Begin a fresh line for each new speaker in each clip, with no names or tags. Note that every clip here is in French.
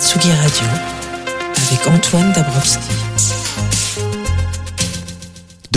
Tsugi Radio, avec Antoine Dabrowski.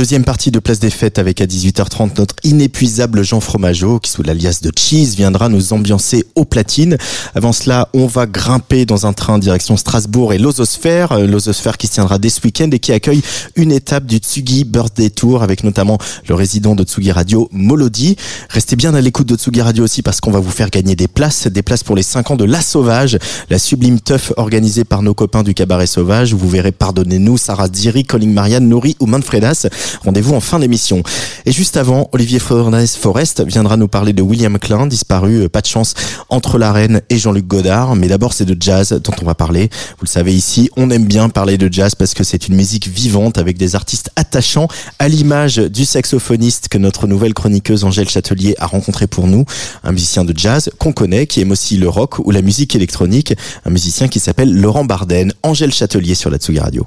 Deuxième partie de Place des Fêtes avec à 18h30 notre inépuisable Jean Fromageau qui sous l'alias de Cheese viendra nous ambiancer aux platines. Avant cela, on va grimper dans un train direction Strasbourg et l'Ososphère, euh, l'Ososphère qui se tiendra dès ce week-end et qui accueille une étape du Tsugi Birthday Tour avec notamment le résident de Tsugi Radio, Molody. Restez bien à l'écoute de Tsugi Radio aussi parce qu'on va vous faire gagner des places, des places pour les 5 ans de La Sauvage, la sublime teuf organisée par nos copains du Cabaret Sauvage. Vous verrez, pardonnez-nous, Sarah Diri, Colin Marianne, Nouri ou Manfredas. Rendez-vous en fin d'émission. Et juste avant, Olivier Forest viendra nous parler de William Klein, disparu, euh, pas de chance, entre la reine et Jean-Luc Godard. Mais d'abord, c'est de jazz dont on va parler. Vous le savez ici, on aime bien parler de jazz parce que c'est une musique vivante avec des artistes attachants à l'image du saxophoniste que notre nouvelle chroniqueuse Angèle Châtelier a rencontré pour nous. Un musicien de jazz qu'on connaît, qui aime aussi le rock ou la musique électronique. Un musicien qui s'appelle Laurent Barden. Angèle Châtelier sur la Tsugi Radio.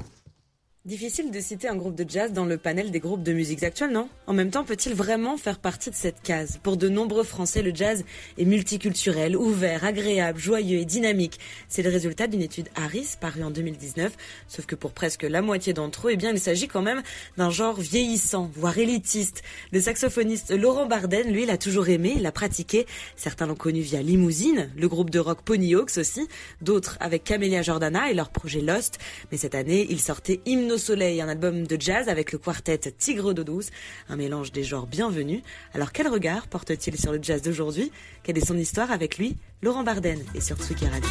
Difficile de citer un groupe de jazz dans le panel des groupes de musique actuelle, non? En même temps, peut-il vraiment faire partie de cette case? Pour de nombreux Français, le jazz est multiculturel, ouvert, agréable, joyeux et dynamique. C'est le résultat d'une étude Harris parue en 2019, sauf que pour presque la moitié d'entre eux, eh bien, il s'agit quand même d'un genre vieillissant, voire élitiste. Le saxophoniste Laurent Barden, lui, l'a toujours aimé, l'a pratiqué. Certains l'ont connu via Limousine, le groupe de rock Ponyhawks aussi, d'autres avec Camélia Jordana et leur projet Lost. Mais cette année, il sortait au soleil, un album de jazz avec le quartet Tigre d'eau douce, un mélange des genres bienvenus. Alors quel regard porte-t-il sur le jazz d'aujourd'hui? Quelle est son histoire avec lui Laurent Barden et sur Tsuki Radio?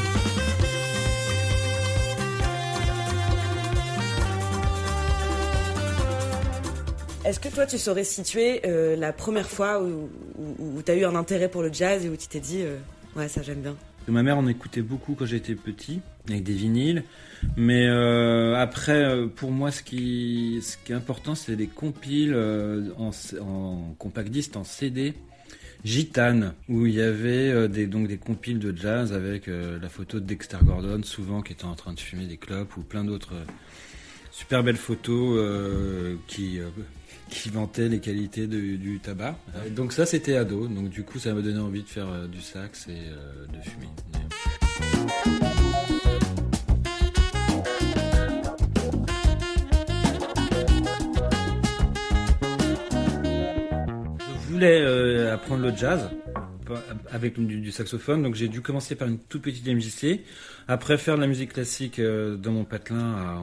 Est-ce que toi tu saurais situer euh, la première fois où, tu as eu un intérêt pour le jazz et où tu t'es dit euh, ouais ça j'aime bien?
Ma mère en écoutait beaucoup quand j'étais petit avec des vinyles. Mais euh, après, euh, pour moi, ce qui, est important, c'est les compiles euh, en, compact disc, en CD. Gitane, où il y avait des, donc des compiles de jazz avec la photo de Dexter Gordon, souvent qui était en train de fumer des clopes, ou plein d'autres super belles photos qui, qui vantaient les qualités du tabac. donc ça, c'était ado, donc du coup, ça m'a donné envie de faire du sax et de fumer. voulais euh, apprendre le jazz avec du, saxophone, donc j'ai dû commencer par une toute petite MJC, après faire de la musique classique euh, dans mon patelin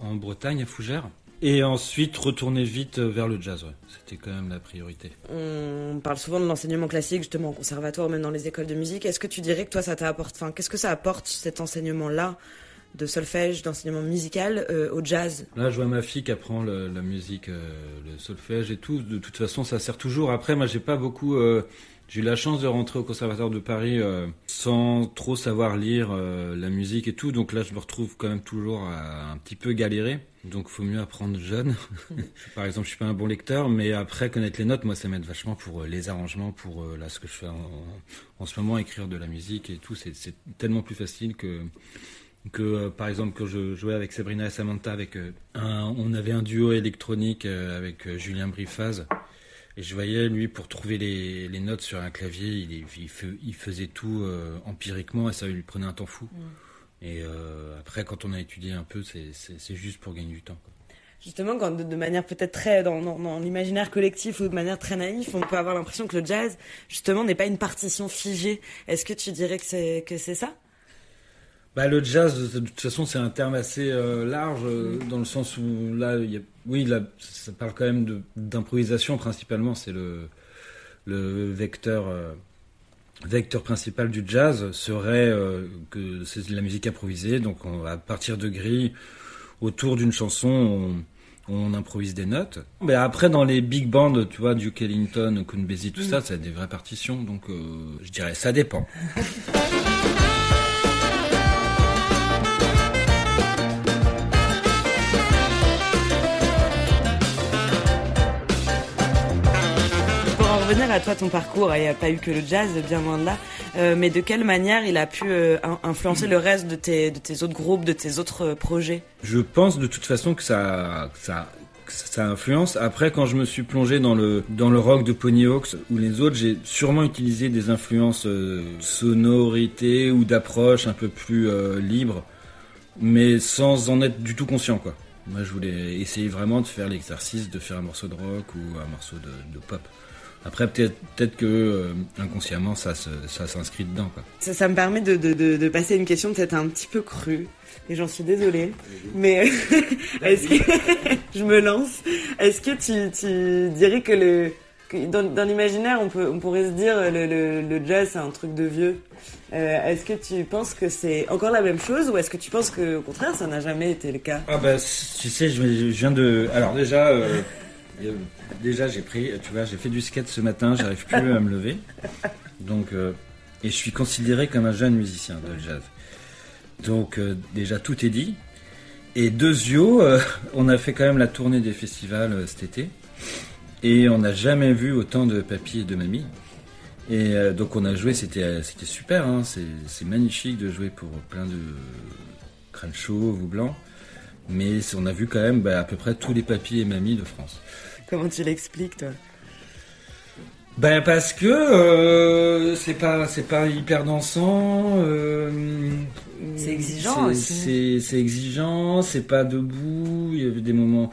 en, Bretagne, à Fougères. Et ensuite retourner vite vers le jazz, c'était quand même la priorité.
On parle souvent de l'enseignement classique, justement, en conservatoire, même dans les écoles de musique. Est-ce que tu dirais que toi, ça t'apporte, enfin, qu'est-ce que ça apporte cet enseignement-là de solfège, d'enseignement musical euh, au jazz?
Là, je vois ma fille qui apprend la musique, euh, le solfège et tout. De toute façon, ça sert toujours. Après, moi, j'ai pas beaucoup. Euh, j'ai eu la chance de rentrer au Conservatoire de Paris sans trop savoir lire la musique et tout. Donc là, je me retrouve quand même toujours à un petit peu galérer. Donc, faut mieux apprendre jeune. Par exemple, je suis pas un bon lecteur, mais après connaître les notes, moi, ça m'aide vachement pour les arrangements, pour là ce que je fais en, ce moment, écrire de la musique et tout. C'est tellement plus facile que que euh, par exemple quand je jouais avec Sabrina et Samantha avec euh, on avait un duo électronique euh, avec Julien Brifaz et je voyais lui pour trouver les, notes sur un clavier il, il, faisait tout empiriquement et ça lui prenait un temps fou mm. Et après quand on a étudié un peu c'est juste pour gagner du temps
Justement, quand de, manière peut-être très dans, dans l'imaginaire collectif ou de manière très naïve, on peut avoir l'impression que le jazz, justement, n'est pas une partition figée. Est-ce que tu dirais que c'est que c'est ça?
Bah, le jazz, de toute façon, c'est un terme assez euh, large, euh, dans le sens où là, y a, oui, là, ça parle quand même d'improvisation principalement. C'est le, le vecteur, euh, vecteur principal du jazz serait que c'est de la musique improvisée. Donc, on va partir de grilles autour d'une chanson, on, on improvise des notes. Mais après, dans les big bands, tu vois, Duke Ellington, Count Basie, tout ça, c'est des vraies partitions. Donc, euh, je dirais, ça dépend.
toi, ton parcours, il n'y a pas eu que le jazz, bien loin de là. Euh, mais de quelle manière il a pu euh, in- influencer le reste de tes, autres groupes, de tes autres euh, projets?
Je pense de toute façon que ça, influence. Après, quand je me suis plongé dans le rock de Ponyhawks ou les autres, j'ai sûrement utilisé des influences euh, sonorités ou d'approche un peu plus euh, libres, mais sans en être du tout conscient. Moi, je voulais essayer vraiment de faire l'exercice de faire un morceau de rock ou un morceau de pop. Après, peut-être peut-être que euh, inconsciemment, ça s'inscrit dedans, quoi.
ça, ça me permet de, de, de, de passer à une question peut-être un petit peu crue. Et j'en suis désolée. Mais est-ce que je me lance Est-ce que tu, tu dirais que le que dans, dans l'imaginaire, on peut on pourrait se dire le, le, le jazz c'est un truc de vieux. Euh, est-ce que tu penses que c'est encore la même chose ou est-ce que tu penses que au contraire ça n'a jamais été le cas?
Ah bah tu sais, je, je viens de. Alors déjà, euh, déjà j'ai pris, tu vois, j'ai fait du skate ce matin, j'arrive plus à me lever, donc euh, et je suis considéré comme un jeune musicien de jazz. Donc euh, déjà tout est dit. Et Dezio, euh, on a fait quand même la tournée des festivals euh, cet été et on n'a jamais vu autant de papy et de mamie. Et donc on a joué, c'était super, hein, c'est c'est magnifique de jouer pour plein de crânes chauves ou blancs. Mais on a vu quand même bah, à peu près tous les papis et mamies de France.
Comment tu l'expliques toi?
Ben parce que euh, c'est pas c'est pas hyper dansant. euh,
C'est exigeant
c'est-
aussi.
C'est c'est exigeant, c'est pas debout. Il y avait des moments.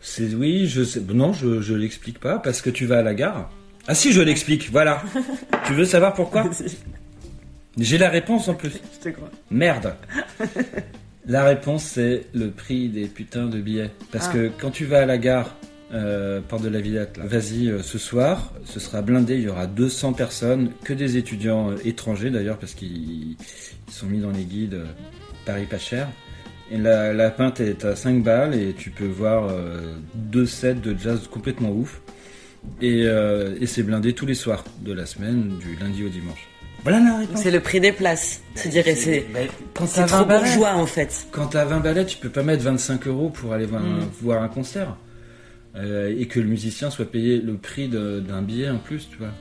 C'est oui, je sais. Non, je je l'explique pas parce que tu vas à la gare. Ah si, je l'explique. Voilà. tu veux savoir pourquoi? J'ai la réponse en plus.
Je te crois.
Merde. La réponse c'est le prix des putains de billets. Parce
Ah.
que quand tu vas à la gare, euh, porte de la Villette, vas-y euh, ce soir, ce sera blindé, il y aura 200 personnes, que des étudiants euh, étrangers d'ailleurs, parce qu'ils ils sont mis dans les guides euh, Paris pas cher. Et la, la pinte est à 5 balles et tu peux voir euh, deux sets de jazz complètement ouf. Et, euh, et c'est blindé tous les soirs de la semaine, du lundi au dimanche. Voilà la réponse.
C'est le prix des places, tu dirais. C'est
Ben, quand
c'est
t'as
trop
20 balles,
bourgeois en fait.
quand t'as 20 balais, tu peux pas mettre 25 euros pour aller voir, un,
Mm.
voir un concert. Euh, et que le musicien soit payé le prix d'un billet en plus, tu vois.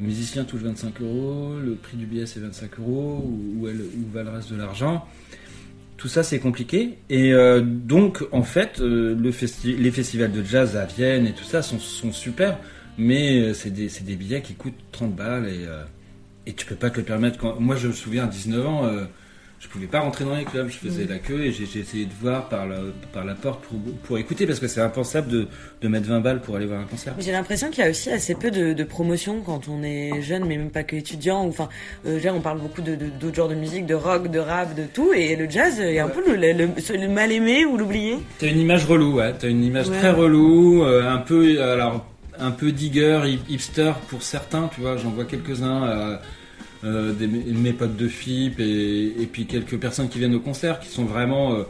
Le musicien touche 25 euros, le prix du billet c'est 25 euros, où, où, où va le reste de l'argent Tout ça c'est compliqué. Et euh, donc en fait, euh, le les festivals de jazz à Vienne et tout ça sont, sont super, mais c'est des, des billets qui coûtent 30 balles et, et tu peux pas te le permettre. Moi je me souviens à 19 ans, je pouvais pas rentrer dans les clubs, je faisais la queue et j'ai essayé de voir par la, par la porte pour, pour écouter parce que c'est impensable de, de mettre 20 balles pour aller voir un concert.
J'ai l'impression qu'il y a aussi assez peu de, de promotion quand on est jeune, mais même pas que étudiant. Enfin, euh, on parle beaucoup de- d'autres genres de musique, de rock, de rap, de tout, et le jazz est un peu le, le- le- le mal aimé ou l'oublié.
T'as une image relou, ouais. T'as une image
Ouais.
très relou, euh, un peu, alors, un peu digger, hip- hipster pour certains, tu vois. J'en vois quelques-uns, euh, euh, des, mes potes de FIP et, et puis quelques personnes qui viennent au concert qui sont vraiment, euh,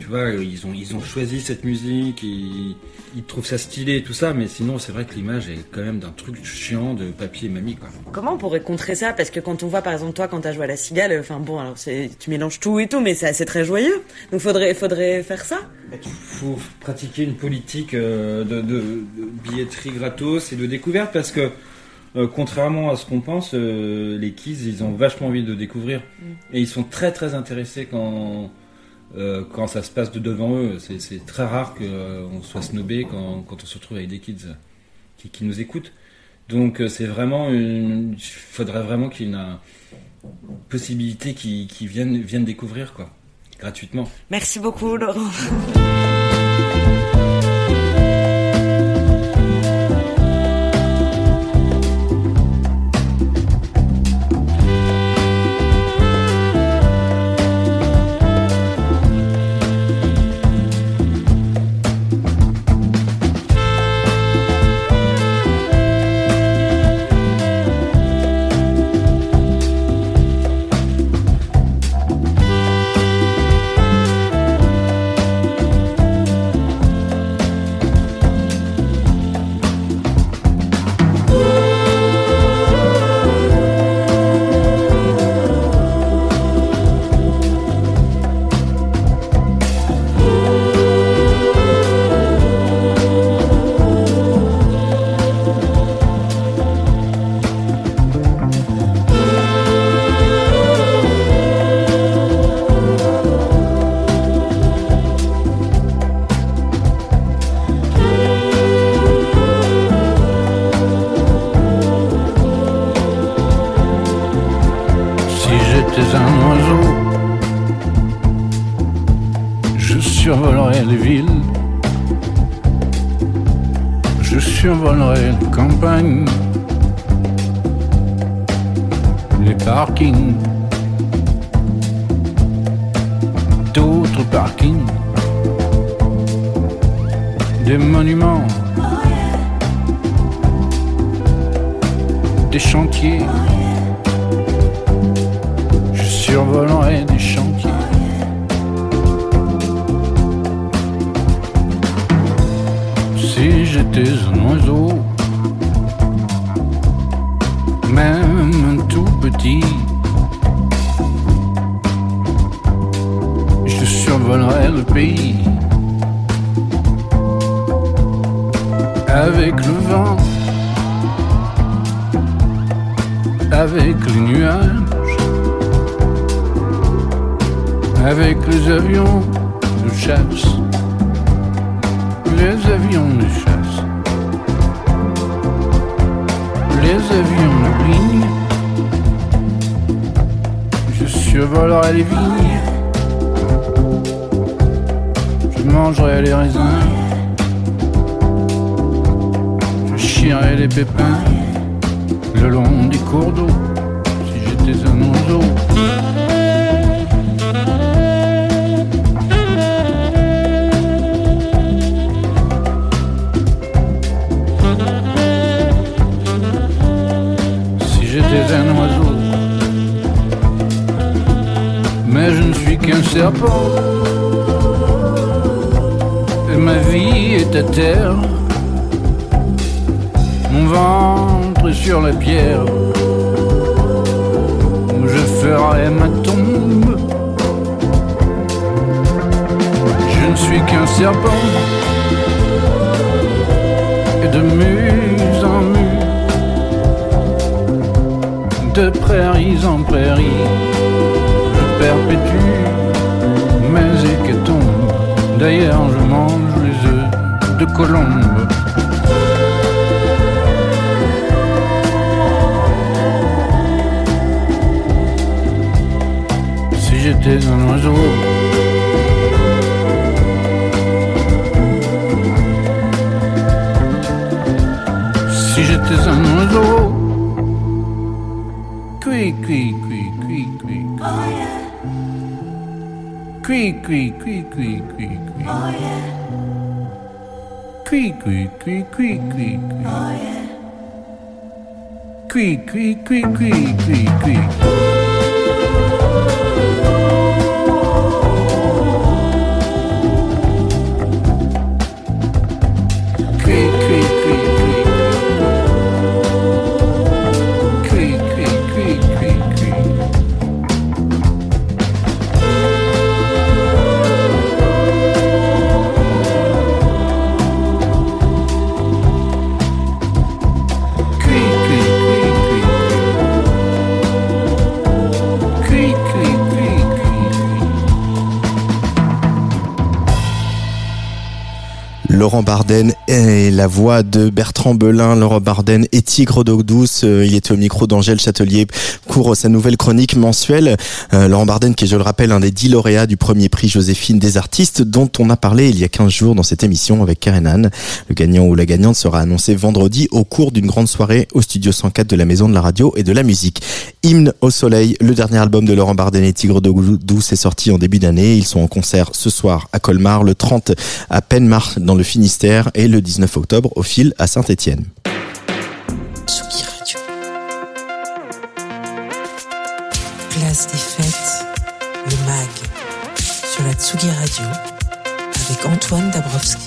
tu vois, ils ont, ils ont choisi cette musique, ils, ils trouvent ça stylé et tout ça, mais sinon, c'est vrai que l'image est quand même d'un truc chiant de papier et mamie, quoi.
Comment on pourrait contrer ça? Parce que quand on voit, par exemple, toi, quand t'as joué à la cigale, enfin bon, alors tu mélanges tout et tout, mais c'est c'est très joyeux. Donc faudrait, faudrait faire ça?
faut pratiquer une politique euh, de, de- de billetterie gratos et de découverte parce que euh, contrairement à ce qu'on pense, euh, les kids ils ont vachement envie de découvrir et ils sont très très intéressés quand euh, quand ça se passe de devant eux. C'est, très rare qu'on soit snobé quand, quand on se retrouve avec des kids qui, qui nous écoutent. Donc c'est vraiment une, il faudrait vraiment qu'il y ait une, possibilité qui, qui viennent viennent découvrir quoi gratuitement.
Merci beaucoup, Laurent.
J'étais un oiseau, même tout petit, je survolerais le pays. Avec le vent, avec les nuages, avec les avions de chasse. Les avions de chasse, les avions de ligne, je survolerai les vignes, je mangerai les raisins, je chierai les pépins. Le long des cours d'eau, si j'étais un oiseau. Un oiseau. Mais je ne suis qu'un serpent. Et ma vie est à terre. Mon ventre est sur la pierre. Je ferai ma tombe. Je ne suis qu'un serpent. De prairies en prairies, je perpétue mes hécatombes. D'ailleurs, je mange les œufs de colombe. Si j'étais un oiseau, Cree, cree, cree, cree, cree. Oh yeah. Cree, cree, cree, cree, cree, cree. Oh yeah. Cree, cree, cree, cree, cree, cree.
Laurent Barden et la voix de Bertrand Belin. Laurent Barden et Tigre d'eau douce. Euh, Il était au micro d'Angèle Châtelier pour sa nouvelle chronique mensuelle. Euh, Laurent Barden qui est, je le rappelle, un des dix lauréats du premier prix Joséphine des artistes dont on a parlé il y a 15 jours dans cette émission avec Karen Anne. Le gagnant ou la gagnante sera annoncé vendredi au cours d'une grande soirée au studio 104 de la Maison de la Radio et de la Musique. Hymne au soleil, le dernier album de Laurent Barden et Tigre d'eau douce est sorti en début d'année. Ils sont en concert ce soir à Colmar, le 30 à Penmar dans le Finistère et le 19 octobre au fil à Saint-Étienne.
Place des fêtes, le MAG, sur la Tsugi Radio, avec Antoine Dabrowski.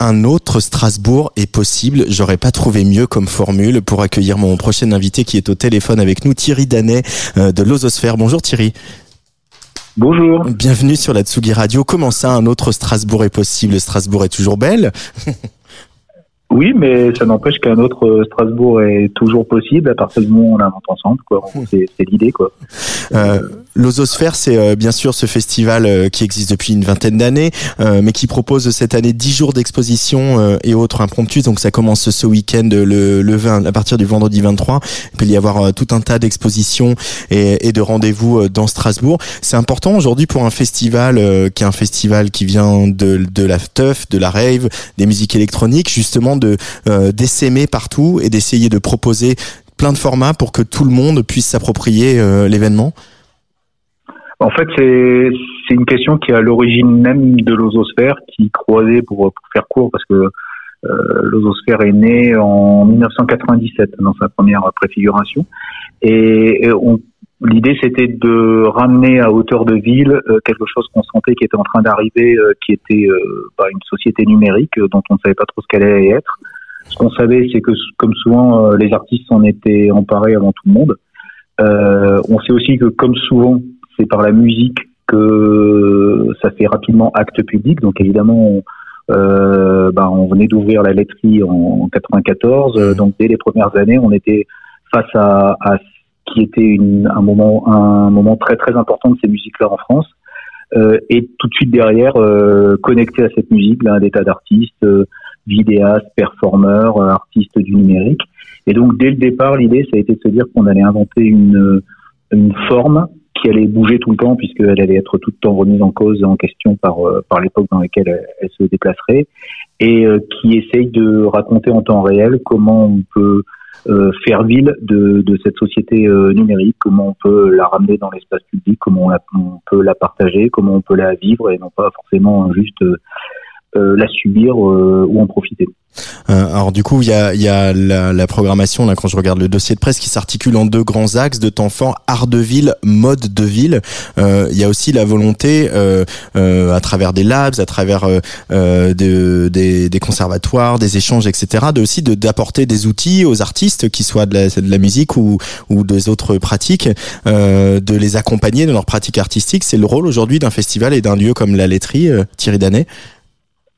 Un autre Strasbourg est possible. J'aurais pas trouvé mieux comme formule pour accueillir mon prochain invité qui est au téléphone avec nous, Thierry Danet euh, de l'Ososphère. Bonjour Thierry.
Bonjour.
Bienvenue sur la Tsugi Radio. Comment ça, un autre Strasbourg est possible? Strasbourg est toujours belle?
Oui, mais ça n'empêche qu'un autre euh, Strasbourg est toujours possible à partir du moment où on l'invente ensemble. Quoi. C'est c'est l'idée. quoi.
Euh, L'Ososphère, c'est euh, bien sûr ce festival euh, qui existe depuis une vingtaine d'années, euh, mais qui propose cette année 10 jours d'exposition et autres impromptus. Donc ça commence ce week-end le, le 20, à partir du vendredi 23. Il peut y avoir tout un tas d'expositions et, et, de rendez-vous dans Strasbourg. C'est important aujourd'hui pour un festival qui est un festival qui vient de, de la teuf, de la rave, des musiques électroniques, justement de d'essaimer partout et d'essayer de proposer plein de formats pour que tout le monde puisse s'approprier l'événement.
En fait, c'est une question qui est à l'origine même de l'ososphère, qui croisait pour, faire court, parce que euh, l'ososphère est né en 1997 dans sa première préfiguration, et, l'idée c'était de ramener à hauteur de ville euh, quelque chose qu'on sentait qui était en train d'arriver, euh, qui était euh, bah, une société numérique dont on ne savait pas trop ce qu'elle allait être. Ce qu'on savait, c'est que comme souvent les artistes en étaient emparés avant tout le monde. on sait aussi que comme souvent c'est par la musique que ça fait rapidement acte public. Donc évidemment, on, euh, bah, on venait d'ouvrir la laiterie en, 94. Mmh. Donc dès les premières années, on était face à, à ce qui était une, un moment un moment très très important de ces musiques-là en France. Euh, et tout de suite derrière, euh, connecté à cette musique, là, des tas d'artistes, euh, vidéastes, performeurs, artistes du numérique. Et donc dès le départ, l'idée, ça a été de se dire qu'on allait inventer une, une forme qui allait bouger tout le temps puisqu'elle allait être tout le temps remise en cause en question par euh, par l'époque dans laquelle elle, se déplacerait et euh, qui essaye de raconter en temps réel comment on peut euh, faire ville de, de cette société numérique, comment on peut la ramener dans l'espace public, comment on, on, peut la partager, comment on peut la vivre et non pas forcément juste la subir ou en profiter.
Euh, alors du coup, il y a, y a la, la, programmation, là, quand je regarde le dossier de presse, qui s'articule en deux grands axes de temps fort, art de ville, mode de ville. Euh, il y a aussi la volonté, euh, euh à travers des labs, à travers euh, de, des, des, conservatoires, des échanges, etc., de aussi d'apporter des outils aux artistes, qui soient de la, de la musique ou, ou des autres pratiques, de les accompagner dans leur pratique artistique. C'est le rôle aujourd'hui d'un festival et d'un lieu comme la laiterie, Thierry Danet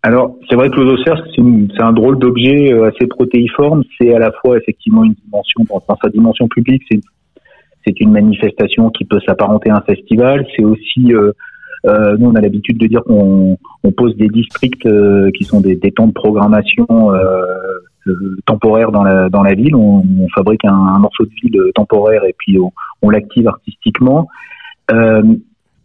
alors, c'est vrai que l'ososphère, c'est un drôle d'objet euh, assez protéiforme. C'est à la fois effectivement une dimension, dans, sa dimension publique, c'est c'est une manifestation qui peut s'apparenter à un festival. C'est aussi, euh, euh, nous on a l'habitude de dire qu'on on pose des districts euh, qui sont des, des, temps de programmation euh, temporaires dans la, dans la ville. On, on fabrique un, un, morceau de ville temporaire et puis on, on l'active artistiquement.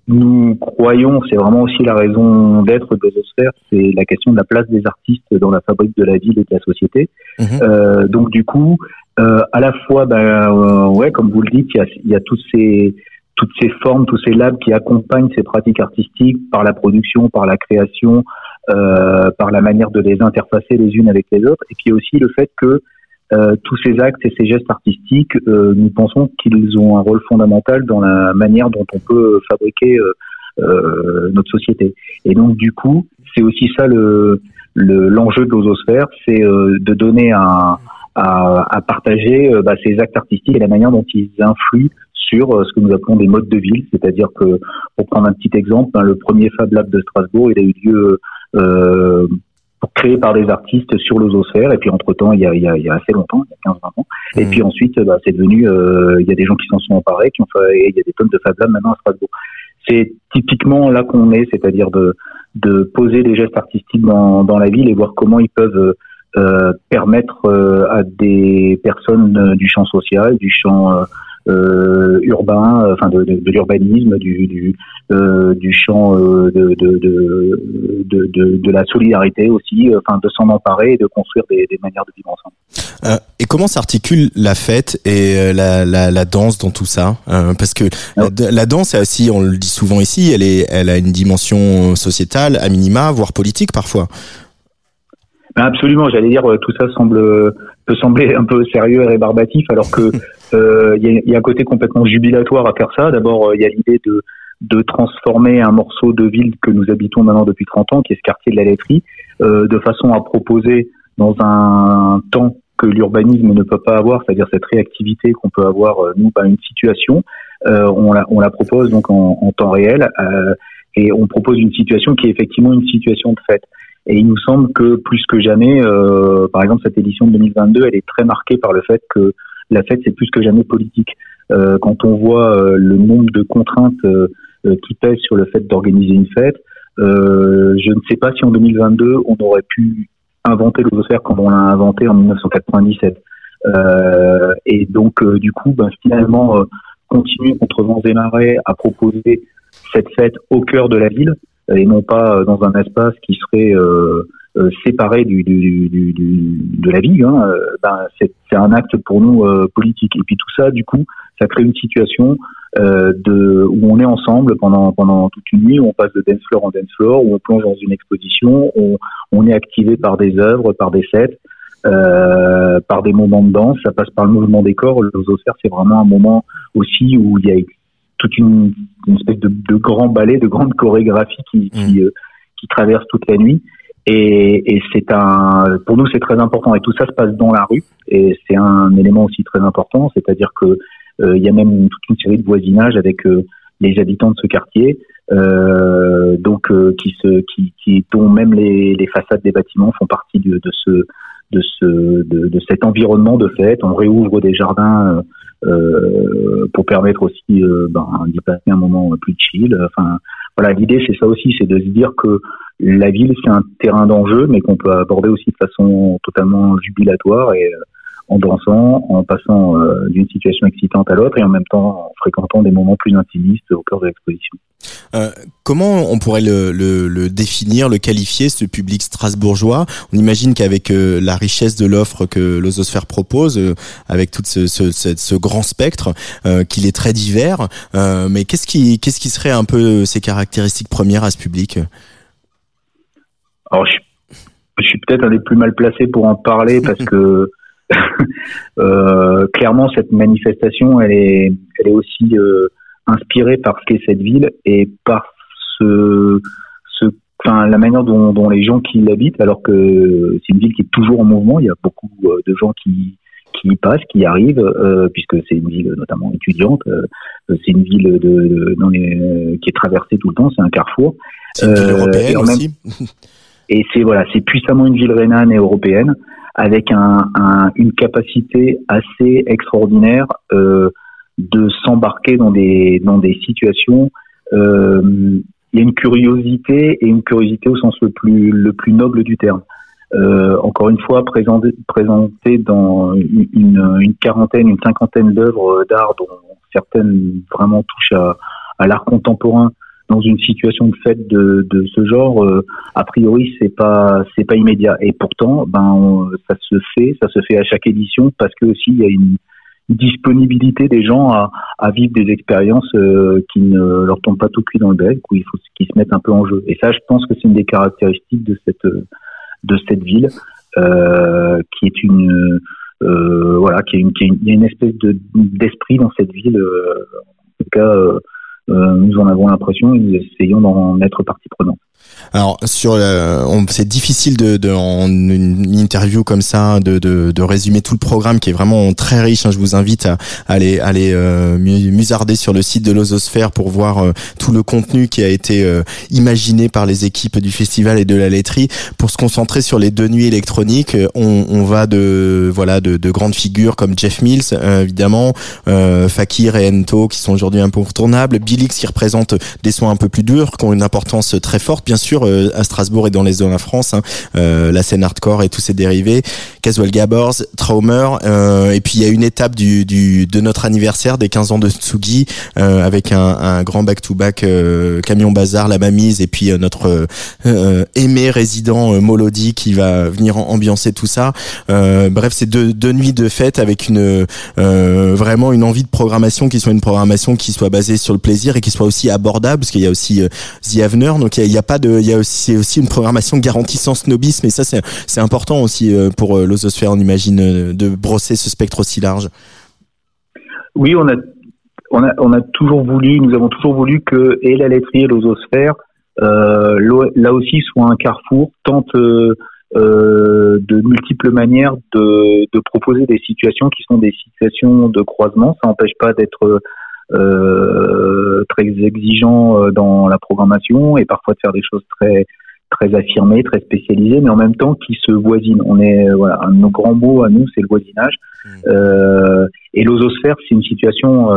Nous croyons, c'est vraiment aussi la raison d'être de Zosphère, c'est la question de la place des artistes dans la fabrique de la ville et de la société. Mhm. Euh, donc du coup, euh, à la fois, ben, euh, ouais, comme vous le dites, il y a, y a tous ces, toutes ces formes, tous ces labs qui accompagnent ces pratiques artistiques par la production, par la création, euh, par la manière de les interfacer les unes avec les autres. Et puis aussi le fait que euh, tous ces actes et ces gestes artistiques, euh, nous pensons qu'ils ont un rôle fondamental dans la manière dont on peut fabriquer euh, notre société. Et donc du coup, c'est aussi ça le l'enjeu de l'ososphère, c'est de donner à, partager bah, ces actes artistiques et la manière dont ils influent sur ce que nous appelons des modes de ville, c'est-à-dire que, pour prendre un petit exemple, ben, le premier Fab Lab de Strasbourg, il a eu lieu créé par des artistes sur l'ososphère. Et puis entre-temps, il y a, il y a, il y a assez longtemps, il y a 15-20 ans. Et puis ensuite, bah, c'est devenu, euh, il y a des gens qui s'en sont emparés, qui ont fait, il y a des tonnes de Fab Lab maintenant à Strasbourg. C'est typiquement là qu'on est, c'est-à-dire de, de poser des gestes artistiques dans, dans la ville et voir comment ils peuvent euh, permettre euh, à des personnes euh, du champ social, du champ euh, urbain, enfin de, de, de l'urbanisme, du, du, euh, du champ euh, de, de, de, de, la solidarité aussi, enfin de s'en emparer et de construire des, des manières de vivre ensemble.
Euh, et comment s'articule la fête et la, la, la, danse dans tout ça Parce que la, la, danse, aussi, on le dit souvent ici, elle, est, elle a une dimension sociétale, à minima, voire politique parfois.
Ben, absolument, j'allais dire tout ça semble peut sembler un peu sérieux et rébarbatif, alors que euh, il y, a, un côté complètement jubilatoire à faire ça. D'abord, euh, il y a l'idée de, de transformer un morceau de ville que nous habitons maintenant depuis 30 ans, qui est ce quartier de la laiterie, euh, de façon à proposer dans un temps que l'urbanisme ne peut pas avoir, c'est-à-dire cette réactivité qu'on peut avoir nous à une situation, on la, on, la, propose donc en, en temps réel et on propose une situation qui est effectivement une situation de fête. Et il nous semble que plus que jamais, par exemple cette édition de 2022, elle est très marquée par le fait que la fête c'est plus que jamais politique. quand on voit le nombre de contraintes qui pèsent sur le fait d'organiser une fête, je ne sais pas si en 2022 on aurait pu inventer l'ososphère comme on l'a inventé en 1997. et donc du coup, ben, finalement, continuer contre vents et marées à proposer cette fête au cœur de la ville et non pas dans un espace qui serait euh, euh, séparé du, du, du, de la ville. Hein, euh, ben, c'est un acte pour nous politique. Et puis tout ça, du coup, ça crée une situation de, où on est ensemble pendant, pendant toute une nuit, où on passe de dance floor en dance floor, où on plonge dans une exposition, où on est activé par des œuvres, par des sets. Euh, par des moments de danse, ça passe par le mouvement des corps. Le Zosphère, c'est vraiment un moment aussi où il y a toute une, une espèce de, de, grand ballet, de grande chorégraphie qui, qui, mm. euh, qui traverse toute la nuit. Et, et c'est un, pour nous, c'est très important. Et tout ça se passe dans la rue. Et c'est un élément aussi très important, c'est-à-dire que euh, il y a même toute une série de voisinages avec euh, les habitants de ce quartier, euh, donc qui se, qui, qui, dont même les, les façades des bâtiments font partie de, de ce, de ce, de, de, cet environnement de fête. On réouvre des jardins euh, pour permettre aussi euh, ben, d'y passer un moment plus chill. Enfin, voilà, l'idée c'est ça aussi, c'est de se dire que la ville c'est un terrain d'enjeu, mais qu'on peut aborder aussi de façon totalement jubilatoire et euh, en dansant, en passant d'une situation excitante à l'autre et en même temps en fréquentant des moments plus intimistes au cœur de l'exposition.
Euh, comment on pourrait le, le, le, définir, le qualifier, ce public strasbourgeois? On imagine qu'avec euh, la richesse de l'offre que l'Ososphère propose, euh, avec tout ce, ce, ce, grand spectre, qu'il est très divers, mais qu'est-ce qui, qu'est-ce qui serait un peu ses caractéristiques premières à ce public?
Alors, je, je suis peut-être un des plus mal placés pour en parler parce que clairement, cette manifestation, elle est, elle est aussi inspiré par ce qu'est cette ville et par ce, ce enfin la manière dont, dont les gens qui l'habitent, alors que c'est une ville qui est toujours en mouvement. Il y a beaucoup euh, de gens qui qui y passent, qui y arrivent, euh, puisque c'est une ville notamment étudiante. Euh, c'est une ville de, dans les, qui est traversée tout le temps. C'est un carrefour.
C'est une ville européenne aussi.
et c'est voilà, c'est puissamment une ville rhénane et européenne avec un, un, une capacité assez extraordinaire euh, de s'embarquer dans des dans des situations. Euh, il y a une curiosité et une curiosité au sens le plus le plus noble du terme. Euh, encore une fois, présenté, présenté dans une, une quarantaine, une cinquantaine d'œuvres d'art, dont certaines vraiment touchent à, à l'art contemporain, dans une situation de fête de, ce genre, euh, a priori c'est pas c'est pas immédiat. Et pourtant, ben ça se fait, ça se fait à chaque édition parce que aussi il y a une disponibilité des gens à, vivre des expériences euh, qui ne leur tombent pas tout cuit dans le bec, où il faut qu'ils se mettent un peu en jeu. Et ça, je pense que c'est une des caractéristiques de cette de cette ville, euh, qui est une voilà, qui est une, y a une espèce de d'esprit dans cette ville. En tout cas, nous en avons l'impression et nous essayons d'en être partie prenante.
Alors sur, c'est difficile de, de, en une interview comme ça de, de, de, résumer tout le programme qui est vraiment très riche. Hein. Je vous invite à, aller aller euh, musarder sur le site de l'Ososphère pour voir euh, tout le contenu qui a été euh, imaginé par les équipes du festival et de la laiterie. Pour se concentrer sur les deux nuits électroniques, on, on va de voilà de, de, grandes figures comme Jeff Mills évidemment, Fakir et Ento qui sont aujourd'hui incontournables, Billix qui représente des soins un peu plus durs, qui ont une importance très forte euh, à Strasbourg et dans les zones de la France, hein, euh, la scène hardcore et tous ses dérivés, Casual Gabbers, Traumer, euh, et puis il y a une étape du, du, de notre anniversaire des 15 ans de Tsugi avec un, un, grand back-to-back camion bazar, la mamise et puis notre aimé résident Molody qui va venir ambiancer tout ça. bref, c'est deux, deux nuits de fête avec une vraiment une envie de programmation qui soit une programmation qui soit basée sur le plaisir et qui soit aussi abordable parce qu'il y a aussi The Avener, donc il n'y a, a, pas de il y a aussi, une programmation garantie sans snobisme, et ça, c'est, important aussi euh, pour euh, l'ososphère, on imagine, euh, de brosser ce spectre aussi large.
Oui, on a, toujours voulu, nous avons toujours voulu que et la laiterie et l'ososphère, là aussi, soit un carrefour, tente de multiples manières de, proposer des situations qui sont des situations de croisement. Ça n'empêche pas d'être très exigeant euh, dans la programmation et parfois de faire des choses très très affirmés, très spécialisés, mais en même temps qui se voisinent. On est voilà, un de nos grands mots à nous, c'est le voisinage. Mmh. Euh, et l'ososphère, c'est une situation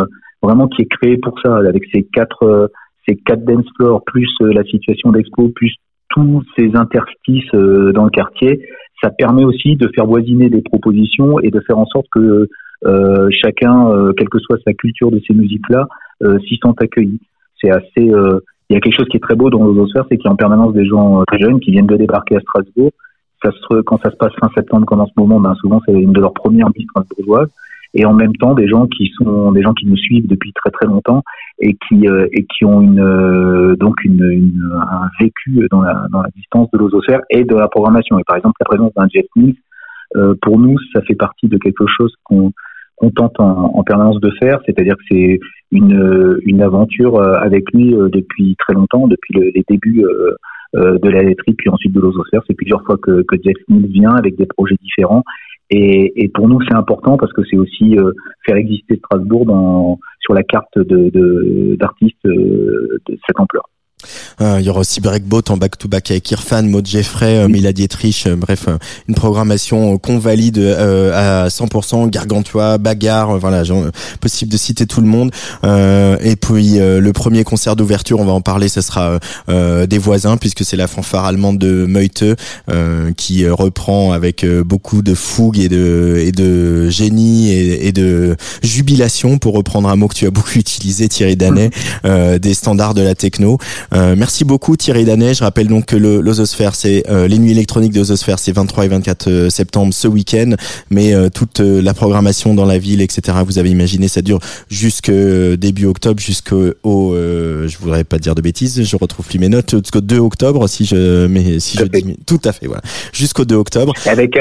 vraiment qui est créée pour ça, avec ces quatre ces quatre dance floors plus la situation d'expo plus tous ces interstices dans le quartier, ça permet aussi de faire voisiner des propositions et de faire en sorte que euh, chacun, euh, quelle que soit sa culture de ces musiques-là, euh, s'y sent accueilli. C'est assez. Euh, il y a quelque chose qui est très beau dans l'ososphère, c'est qu'il y a en permanence des gens très jeunes qui viennent de débarquer à Strasbourg. Ça se, quand ça se passe fin septembre, comme en ce moment, ben souvent c'est une de leurs premières nuits strasbourgeoises et en même temps des gens qui sont des gens qui nous suivent depuis très très longtemps et qui euh, et qui ont une euh, donc une, une, un vécu dans la dans la distance de l'ososphère et de la programmation et par exemple la présence d'un Jeff Mills euh, pour nous ça fait partie de quelque chose qu'on qu'on tente en, en, permanence de faire c'est-à-dire que c'est une une aventure avec lui depuis très longtemps depuis les débuts de la laiterie puis ensuite de l'ososphère c'est plusieurs fois que, que Jeff vient avec des projets différents et, et, pour nous, c'est important parce que c'est aussi euh, faire exister Strasbourg dans, sur la carte d'artistes de, euh, de cette ampleur.
Euh, il y aura aussi Breakboat en back-to-back avec Irfan, Maud Jeffrey, euh, Mila Dietrich, euh, bref, une programmation qu'on valide à 100%, Gargantua, Bagarre, voilà, possible de citer tout le monde. et puis le premier concert d'ouverture, on va en parler, ce sera des voisins puisque c'est la fanfare allemande de Meute qui reprend avec beaucoup de fougue et de et de génie et, et, de jubilation pour reprendre un mot que tu as beaucoup utilisé Thierry Danet des standards de la techno. Euh, merci beaucoup Thierry Danet. Je rappelle donc que le l'Ososphère, c'est euh, les nuits électroniques de l'Ososphère, c'est 23 et 24 euh, septembre ce week-end. Mais toute la programmation dans la ville, etc. Vous avez imaginé, ça dure jusque début octobre, jusqu'au, je voudrais pas dire de bêtises, je retrouve plus mes notes, jusqu'au 2 octobre si je, mais si je dis, tout à fait, voilà, jusqu'au 2 octobre.
Avec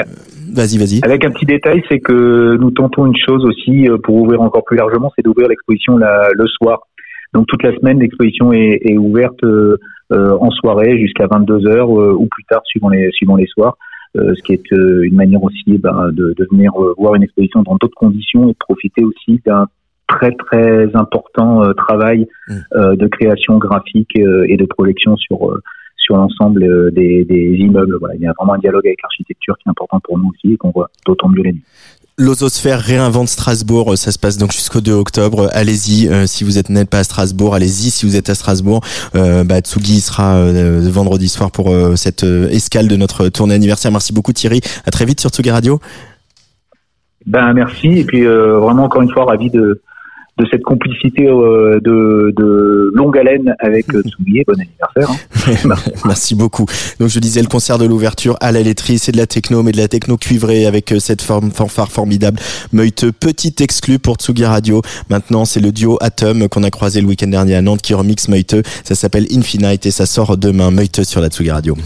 Vas-y, vas-y.
Avec un petit détail, c'est que nous tentons une chose aussi pour ouvrir encore plus largement, c'est d'ouvrir l'exposition le soir. Donc toute la semaine, l'exposition est, est, ouverte euh, euh, en soirée jusqu'à 22 h euh, ou plus tard, suivant les suivant les soirs. ce qui est une manière aussi ben, de, de, venir voir une exposition dans d'autres conditions et de profiter aussi d'un très très important travail mmh. de création graphique et de projection sur sur l'ensemble des, des, immeubles. Voilà. Il y a vraiment un dialogue avec l'architecture qui est important pour nous aussi et qu'on voit d'autant mieux les nuits.
L'Ososphère réinvente Strasbourg, ça se passe donc jusqu'au 2 octobre. Allez-y, euh, si vous êtes n'êtes pas à Strasbourg, allez-y si vous êtes à Strasbourg. Euh, bah, Tsugi sera euh, vendredi soir pour cette escale de notre tournée anniversaire. Merci beaucoup Thierry. À très vite sur Tsugi Radio.
Ben merci et puis vraiment encore une fois ravi de de cette complicité euh, de, de, longue haleine avec euh, Tsugi. Bon anniversaire. Hein.
Merci beaucoup. Donc je disais le concert de l'ouverture à la laiterie, c'est de la techno, mais de la techno cuivrée avec euh, cette forme fanfare formidable. Meute, petit exclu pour Tsugi Radio. Maintenant, c'est le duo Atom qu'on a croisé le week-end dernier à Nantes qui remixe Meute. Ça s'appelle Infinite et ça sort demain. Meute sur la Tsugi Radio.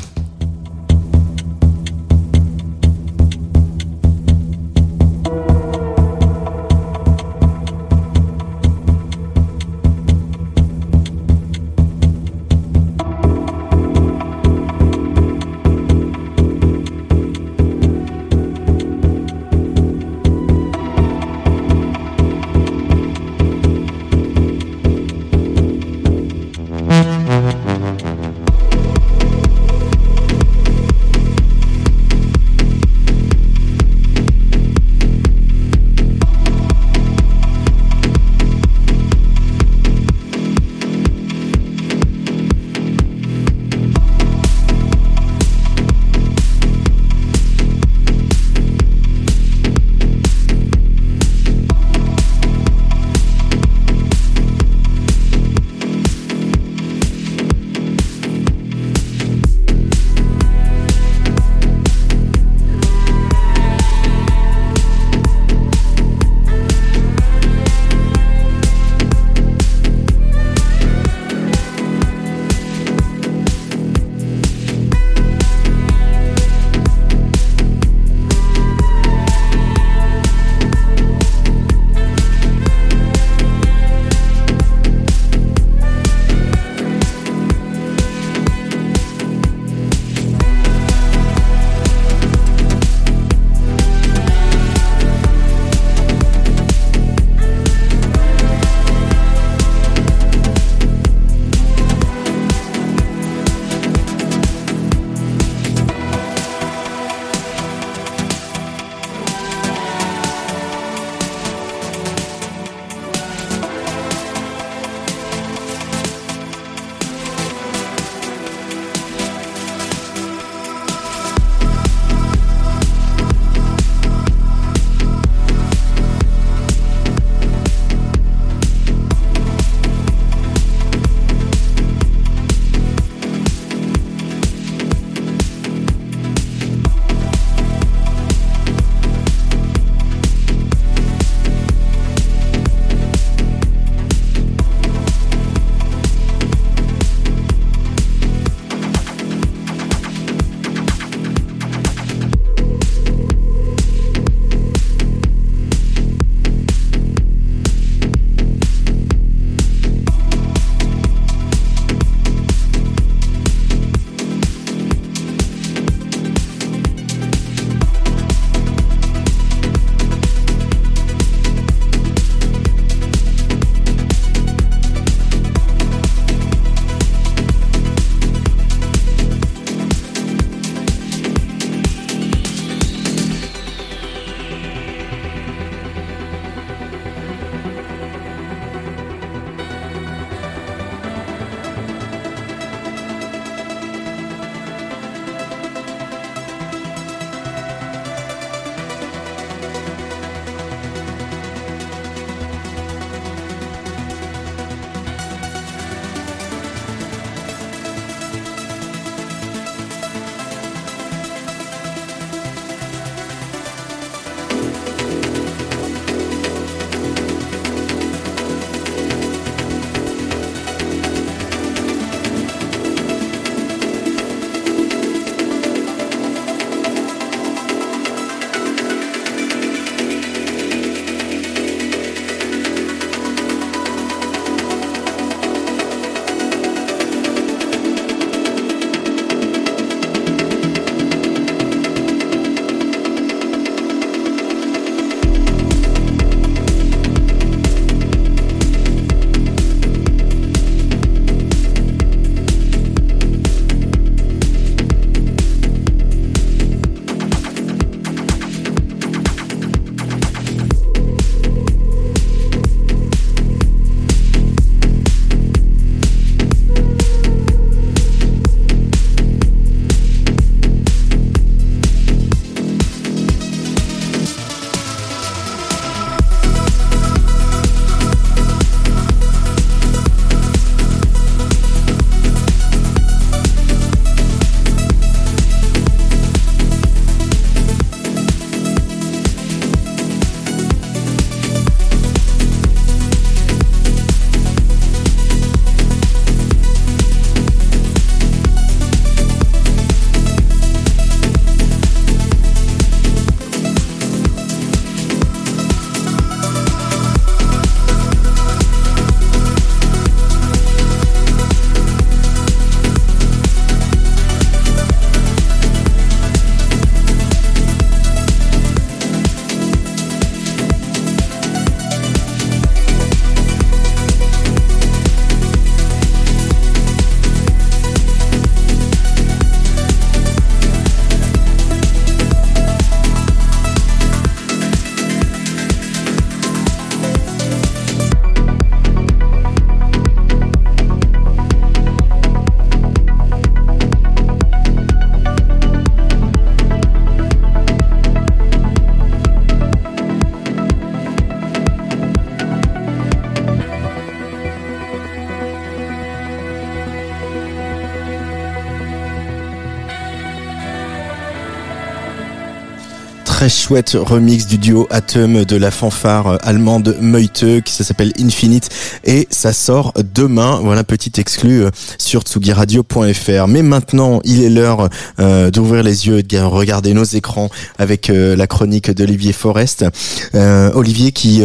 Très chouette remix du duo Atom de la fanfare allemande Meute qui s'appelle Infinite et ça sort demain. Voilà petit exclu euh, sur tsugiradio.fr. Mais maintenant, il est l'heure euh, d'ouvrir les yeux et de regarder nos écrans avec euh, la chronique d'Olivier Forest. Olivier qui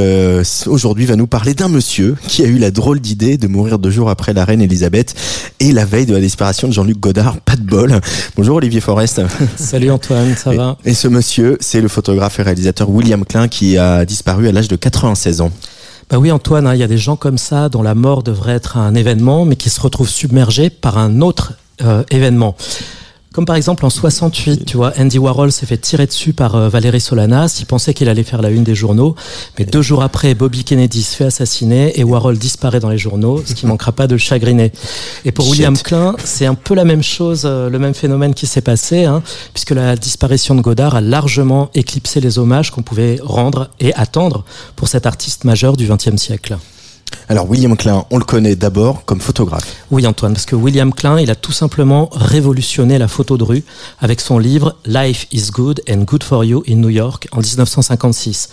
aujourd'hui va nous parler d'un monsieur qui a eu la drôle d'idée de mourir deux jours après la reine Elisabeth et la veille de la disparition de Jean-Luc Godard. Pas de bol. Bonjour Olivier Forest.
Salut Antoine, ça va?
Et ce monsieur, c'est le photographe et réalisateur William Klein qui a disparu à l'âge de 96 ans.
Bah oui Antoine, hein, il y a des gens comme ça dont la mort devrait être un événement, mais qui se retrouvent submergés par un autre euh, événement. Comme par exemple en 68, tu vois, Andy Warhol s'est fait tirer dessus par euh, Valérie Solanas. Il pensait qu'il allait faire la une des journaux, mais deux jours après, Bobby Kennedy se fait assassiner et Warhol disparaît dans les journaux, ce qui manquera pas de le chagriner. Et pour William Klein, c'est un peu la même chose, euh, le même phénomène qui s'est passé, hein, puisque la disparition de Godard a largement éclipsé les hommages qu'on pouvait rendre et attendre pour cet artiste majeur du XXe siècle.
Alors William Klein, on le connaît d'abord comme photographe.
Oui Antoine, parce que William Klein, il a tout simplement révolutionné la photo de rue avec son livre Life is Good and Good for You in New York en 1956.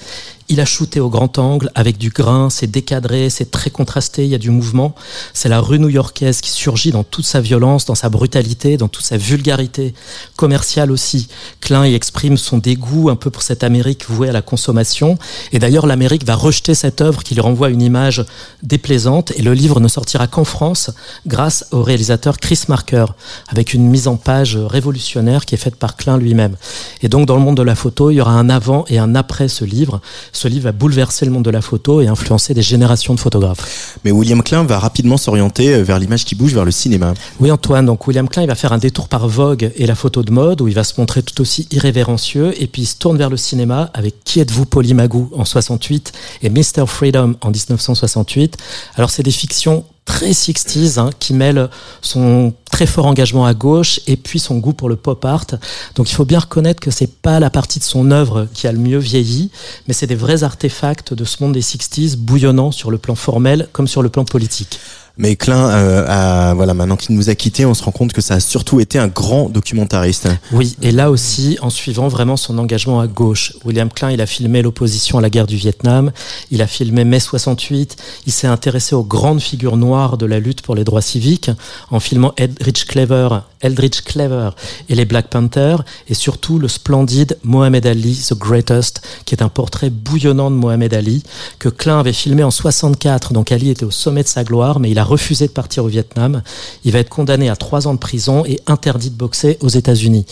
Il a shooté au grand angle avec du grain, c'est décadré, c'est très contrasté, il y a du mouvement. C'est la rue new-yorkaise qui surgit dans toute sa violence, dans sa brutalité, dans toute sa vulgarité commerciale aussi. Klein y exprime son dégoût un peu pour cette Amérique vouée à la consommation. Et d'ailleurs, l'Amérique va rejeter cette œuvre qui lui renvoie une image déplaisante. Et le livre ne sortira qu'en France grâce au réalisateur Chris Marker, avec une mise en page révolutionnaire qui est faite par Klein lui-même. Et donc, dans le monde de la photo, il y aura un avant et un après ce livre ce livre va bouleverser le monde de la photo et influencer des générations de photographes.
Mais William Klein va rapidement s'orienter euh, vers l'image qui bouge, vers le cinéma.
Oui, Antoine. Donc William Klein, il va faire un détour par Vogue et la photo de mode, où il va se montrer tout aussi irrévérencieux, et puis il se tourne vers le cinéma avec Qui êtes-vous, Polymagou en 68 et Mr. Freedom en 1968. Alors c'est des fictions très 60s, hein, qui mêle son très fort engagement à gauche et puis son goût pour le pop art. Donc il faut bien reconnaître que c'est pas la partie de son œuvre qui a le mieux vieilli, mais c'est des vrais artefacts de ce monde des 60s bouillonnant sur le plan formel comme sur le plan politique.
Mais Klein, euh, voilà, maintenant qu'il nous a quittés, on se rend compte que ça a surtout été un grand documentariste.
Oui, et là aussi, en suivant vraiment son engagement à gauche. William Klein, il a filmé l'opposition à la guerre du Vietnam, il a filmé mai 68, il s'est intéressé aux grandes figures noires de la lutte pour les droits civiques, en filmant Eldridge Cleaver, Eldridge Cleaver et les Black Panthers, et surtout le splendide Mohamed Ali, The Greatest, qui est un portrait bouillonnant de Mohamed Ali, que Klein avait filmé en 64, donc Ali était au sommet de sa gloire, mais il a refusé de partir au Vietnam. Il va être condamné à trois ans de prison et interdit de boxer aux États-Unis.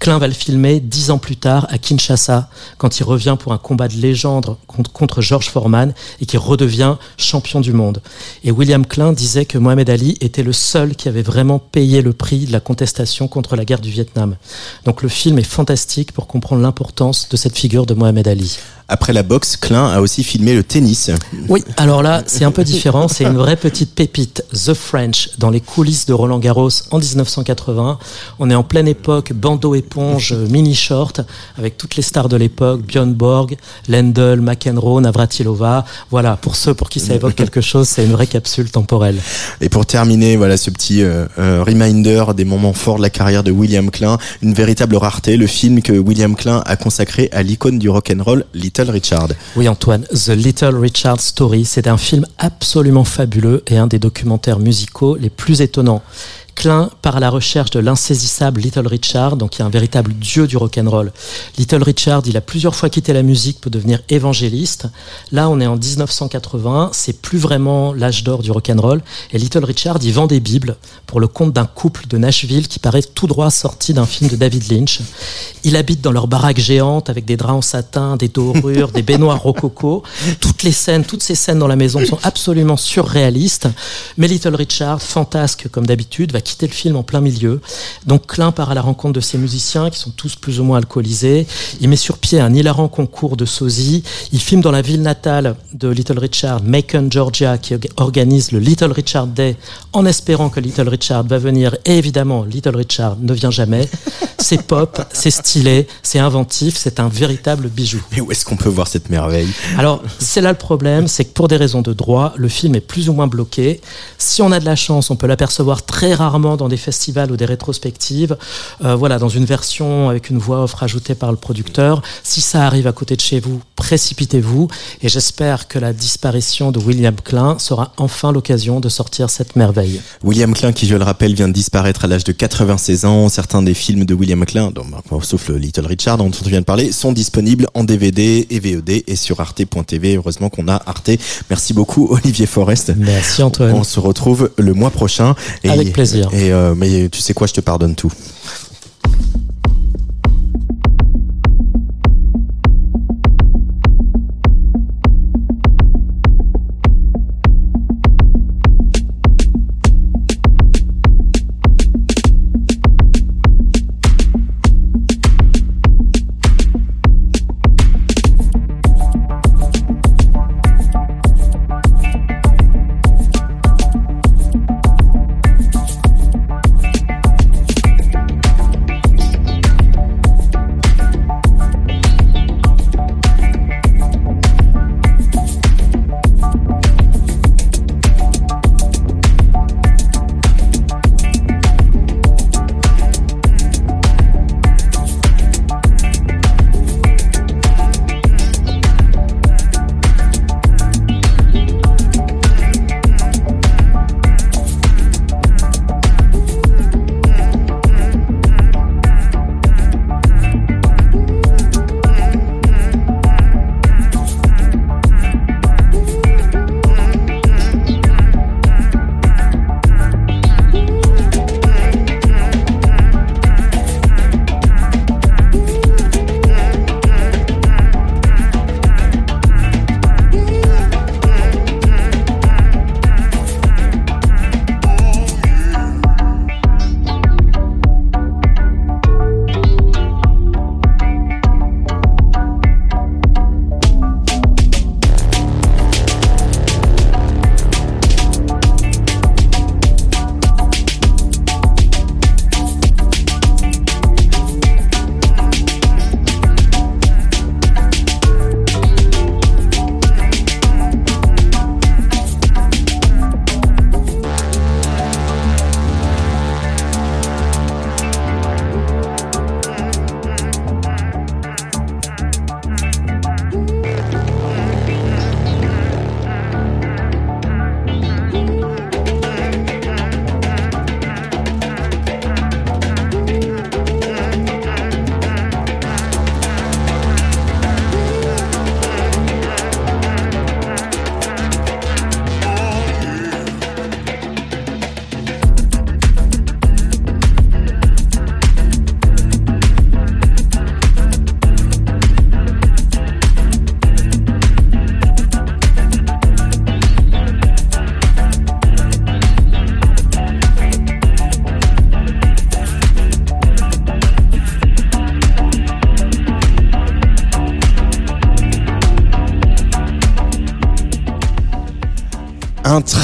Klein va le filmer dix ans plus tard à Kinshasa, quand il revient pour un combat de légende contre, George Foreman et qui redevient champion du monde. Et William Klein disait que Mohamed Ali était le seul qui avait vraiment payé le prix de la contestation contre la guerre du Vietnam. Donc le film est fantastique pour comprendre l'importance de cette figure de Mohamed Ali.
Après la boxe, Klein a aussi filmé le tennis.
Oui, alors là, c'est un peu différent. C'est une vraie petite pépite, The French, dans les coulisses de Roland Garros en 1980. On est en pleine époque bandeau éponge, mini short, avec toutes les stars de l'époque, Björn Borg, Lendl, McEnroe, Navratilova. Voilà, pour ceux pour qui ça évoque quelque chose, c'est une vraie capsule temporelle.
Et pour terminer, voilà ce petit euh, euh, reminder des moments forts de la carrière de William Klein, une véritable rareté, le film que William Klein a consacré à l'icône du rock and roll, Little Richard.
Oui Antoine, The Little Richard Story, c'est un film absolument fabuleux et un des documentaires musicaux les plus étonnants. Klein part la recherche de l'insaisissable Little Richard, donc qui est un véritable dieu du rock'n'roll. Little Richard, il a plusieurs fois quitté la musique pour devenir évangéliste. Là, on est en 1980, c'est plus vraiment l'âge d'or du rock'n'roll. Et Little Richard, il vend des bibles pour le compte d'un couple de Nashville qui paraît tout droit sorti d'un film de David Lynch. Il habite dans leur baraque géante avec des draps en satin, des dorures, des baignoires rococo. Toutes les scènes, toutes ces scènes dans la maison sont absolument surréalistes. Mais Little Richard, fantasque comme d'habitude, va quitter le film en plein milieu. Donc Klein part à la rencontre de ces musiciens qui sont tous plus ou moins alcoolisés. Il met sur pied un hilarant concours de sosie. Il filme dans la ville natale de Little Richard, Macon, Georgia, qui organise le Little Richard Day en espérant que Little Richard va venir. Et évidemment, Little Richard ne vient jamais. c'est pop, c'est stylé, c'est inventif, c'est un véritable bijou.
Mais où est-ce qu'on peut voir cette merveille?
Alors, c'est là le problème, c'est que pour des raisons de droit, le film est plus ou moins bloqué. Si on a de la chance, on peut l'apercevoir très rarement dans des festivals ou des rétrospectives. Euh, voilà, dans une version avec une voix off rajoutée par le producteur. Si ça arrive à côté de chez vous, précipitez-vous. Et j'espère que la disparition de William Klein sera enfin l'occasion de sortir cette merveille.
William Klein, qui je le rappelle, vient de disparaître à l'âge de 96 ans. Certains des films de William Klein, sauf le Little Richard dont on vient de parler, sont disponibles en DVD et VOD et sur arte.tv. Heureusement qu'on a Arte. Merci beaucoup Olivier Forest.
Merci Antoine.
On se retrouve le mois prochain.
Avec plaisir.
Et euh, mais tu sais quoi, je te pardonne tout.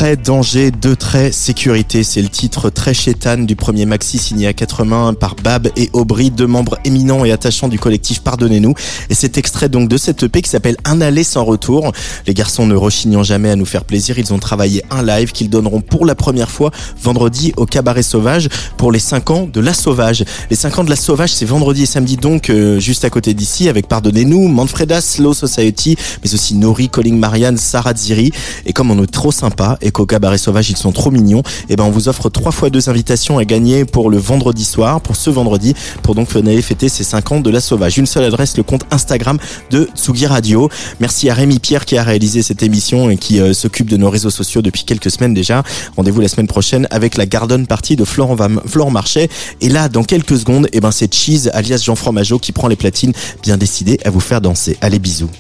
Très danger, deux traits sécurité. C'est le titre très chétane du premier maxi signé à quatre mains par Bab et Aubry, deux membres éminents et attachants du collectif Pardonnez-nous. Et cet extrait donc de cette EP qui s'appelle Un aller sans retour. Les garçons ne rechignant jamais à nous faire plaisir, ils ont travaillé un live qu'ils donneront pour la première fois vendredi au Cabaret Sauvage pour les 5 ans de La Sauvage. Les 5 ans de La Sauvage, c'est vendredi et samedi donc euh, juste à côté d'ici avec Pardonnez-nous, Manfreda, Slow Society, mais aussi Nori, Calling Marianne, Sarah Ziri. Et comme on est trop sympa et qu'au cabaret sauvage ils sont trop mignons, et eh ben on vous offre trois fois deux invitations à gagner pour le vendredi soir, pour ce vendredi, pour donc venir fêter ces 5 ans de la sauvage. Une seule adresse, le compte Instagram de Tsugi Radio. Merci à Rémi Pierre qui a réalisé cette émission et qui euh, s'occupe de nos réseaux sociaux depuis quelques semaines déjà. Rendez-vous la semaine prochaine avec la Garden Party de Florent, Florent Marchais. Et là, dans quelques secondes, et eh ben c'est Cheese alias Jean Fromageau qui prend les platines, bien décidé à vous faire danser. Allez, bisous.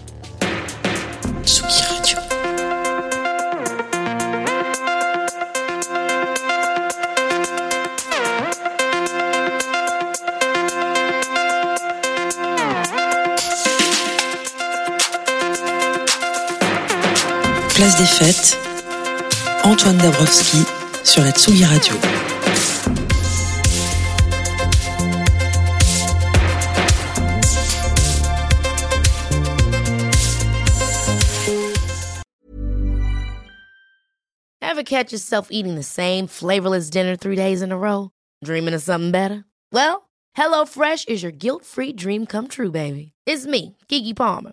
place des fêtes, Antoine Dabrowski sur la Tsugi Radio.
Ever catch yourself eating the same flavorless dinner three days in a row? Dreaming of something better? Well, HelloFresh is your guilt-free dream come true, baby. It's me, Kiki Palmer.